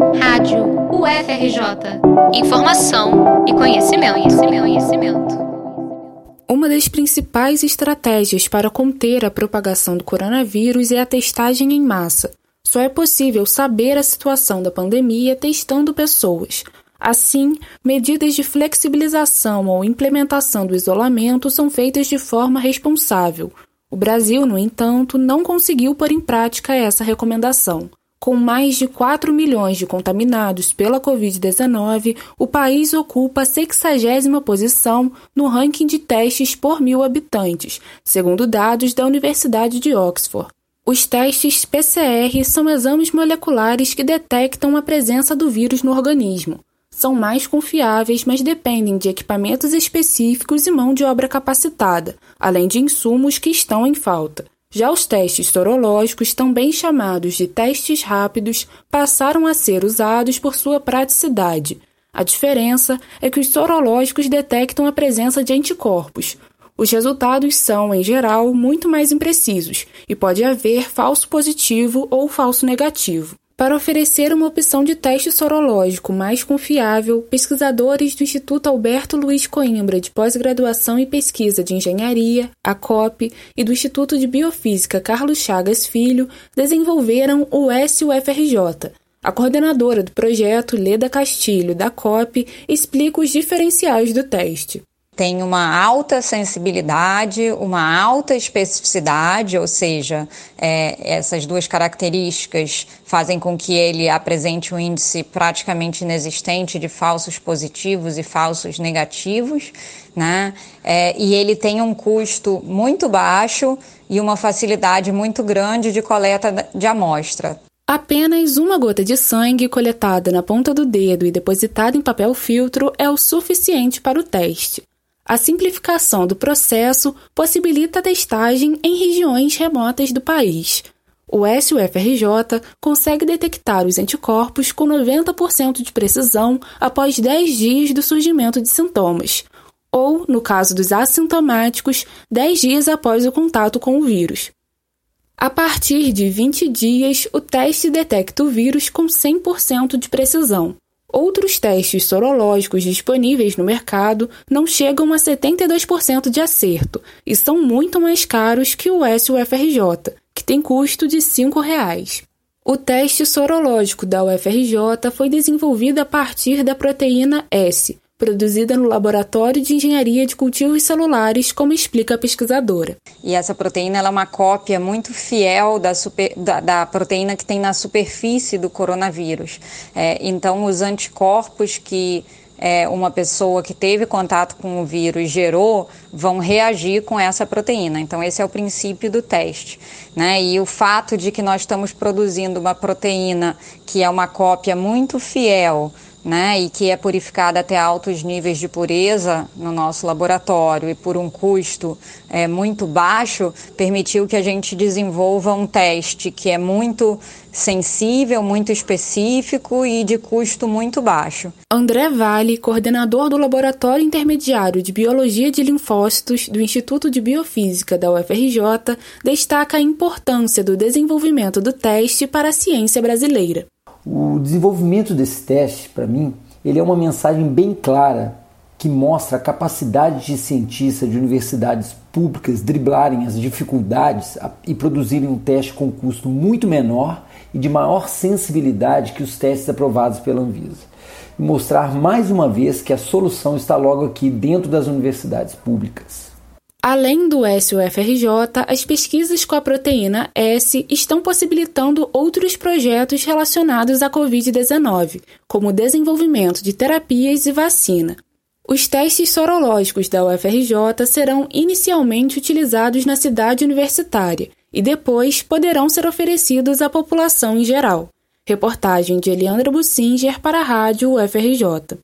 Rádio UFRJ. Informação e conhecimento, conhecimento, conhecimento. Uma das principais estratégias para conter a propagação do coronavírus é a testagem em massa. Só é possível saber a situação da pandemia testando pessoas. Assim, medidas de flexibilização ou implementação do isolamento são feitas de forma responsável. O Brasil, no entanto, não conseguiu pôr em prática essa recomendação. Com mais de 4 milhões de contaminados pela Covid-19, o país ocupa a 60 posição no ranking de testes por mil habitantes, segundo dados da Universidade de Oxford. Os testes PCR são exames moleculares que detectam a presença do vírus no organismo. São mais confiáveis, mas dependem de equipamentos específicos e mão de obra capacitada, além de insumos que estão em falta. Já os testes sorológicos, também chamados de testes rápidos, passaram a ser usados por sua praticidade. A diferença é que os sorológicos detectam a presença de anticorpos. Os resultados são, em geral, muito mais imprecisos e pode haver falso positivo ou falso negativo. Para oferecer uma opção de teste sorológico mais confiável, pesquisadores do Instituto Alberto Luiz Coimbra de Pós-Graduação e Pesquisa de Engenharia, ACOP, e do Instituto de Biofísica Carlos Chagas Filho desenvolveram o SUFRJ. A coordenadora do projeto, Leda Castilho, da COP, explica os diferenciais do teste tem uma alta sensibilidade, uma alta especificidade, ou seja, é, essas duas características fazem com que ele apresente um índice praticamente inexistente de falsos positivos e falsos negativos, né? É, e ele tem um custo muito baixo e uma facilidade muito grande de coleta de amostra. Apenas uma gota de sangue coletada na ponta do dedo e depositada em papel filtro é o suficiente para o teste. A simplificação do processo possibilita a testagem em regiões remotas do país. O SUFRJ consegue detectar os anticorpos com 90% de precisão após 10 dias do surgimento de sintomas, ou, no caso dos assintomáticos, 10 dias após o contato com o vírus. A partir de 20 dias, o teste detecta o vírus com 100% de precisão. Outros testes sorológicos disponíveis no mercado não chegam a 72% de acerto e são muito mais caros que o SUFRJ, que tem custo de R$ 5,00. O teste sorológico da UFRJ foi desenvolvido a partir da proteína S, produzida no Laboratório de Engenharia de Cultivos Celulares, como explica a pesquisadora. E essa proteína é uma cópia muito fiel da, super, da, da, proteína que tem na superfície do coronavírus. É, então, os anticorpos que é, uma pessoa que teve contato com o vírus gerou vão reagir com essa proteína. Então, esse é o princípio do teste. Né? E o fato de que nós estamos produzindo uma proteína que é uma cópia muito fiel né, e que é purificada até altos níveis de pureza no nosso laboratório e por um custo é, muito baixo, permitiu que a gente desenvolva um teste que é muito sensível, muito específico e de custo muito baixo. André Vale, coordenador do Laboratório Intermediário de Biologia de Linfócitos do Instituto de Biofísica da UFRJ, destaca a importância do desenvolvimento do teste para a ciência brasileira. O desenvolvimento desse teste, para mim, ele é uma mensagem bem clara que mostra a capacidade de cientistas de universidades públicas driblarem as dificuldades e produzirem um teste com custo muito menor e de maior sensibilidade que os testes aprovados pela Anvisa. E mostrar mais uma vez que a solução está logo aqui dentro das universidades públicas. Além do SUFRJ, as pesquisas com a proteína S estão possibilitando outros projetos relacionados à Covid-19, como o desenvolvimento de terapias e vacina. Os testes sorológicos da UFRJ serão inicialmente utilizados na cidade universitária e depois poderão ser oferecidos à população em geral. Reportagem de Eliandra Bussinger para a Rádio UFRJ.